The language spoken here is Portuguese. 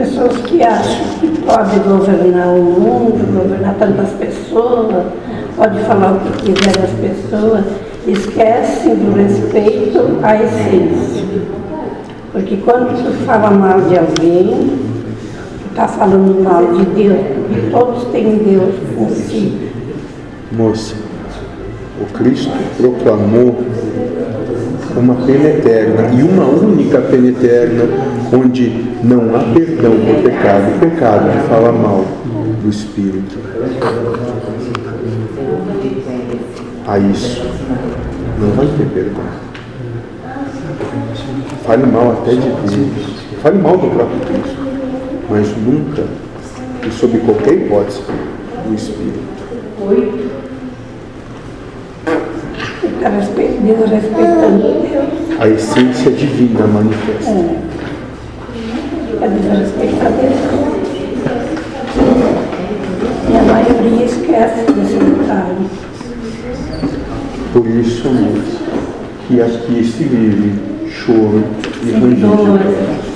pessoas que acham que pode governar o mundo, governar tantas pessoas, pode falar o que quiser das pessoas, esquecem do respeito à essência. Porque quando tu fala mal de alguém, tu está falando mal de Deus, porque todos têm Deus consigo. Moça, o Cristo proclamou uma pena eterna e uma única pena eterna onde não há perdão por pecado, o pecado de falar mal do Espírito. A isso não vai ter perdão. Fale mal até de Deus, fale mal do próprio Cristo, mas nunca e sob qualquer hipótese do Espírito. Fica respe- desrespeitando Deus, A essência divina manifesta. é desrespeitar Deus. E a maioria esquece desse detalhe. Por isso, amores, que aqui se vive choro e rangido.